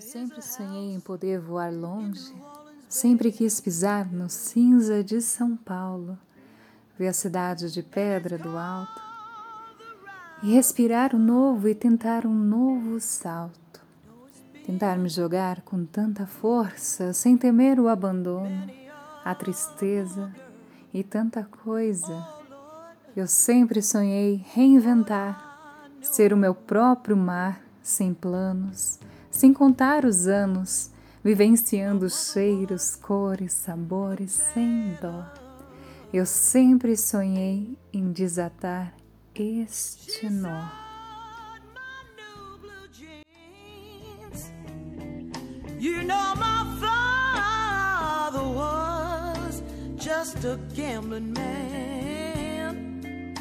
Sempre sonhei em poder voar longe, sempre quis pisar no cinza de São Paulo, ver a cidade de pedra do alto e respirar o novo e tentar um novo salto. Tentar me jogar com tanta força, sem temer o abandono, a tristeza e tanta coisa. Eu sempre sonhei reinventar, ser o meu próprio mar, sem planos, sem contar os anos, vivenciando cheiros, cores, sabores, sem dó. Eu sempre sonhei em desatar este nó. You know my father was just a gambling man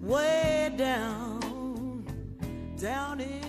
way down, down in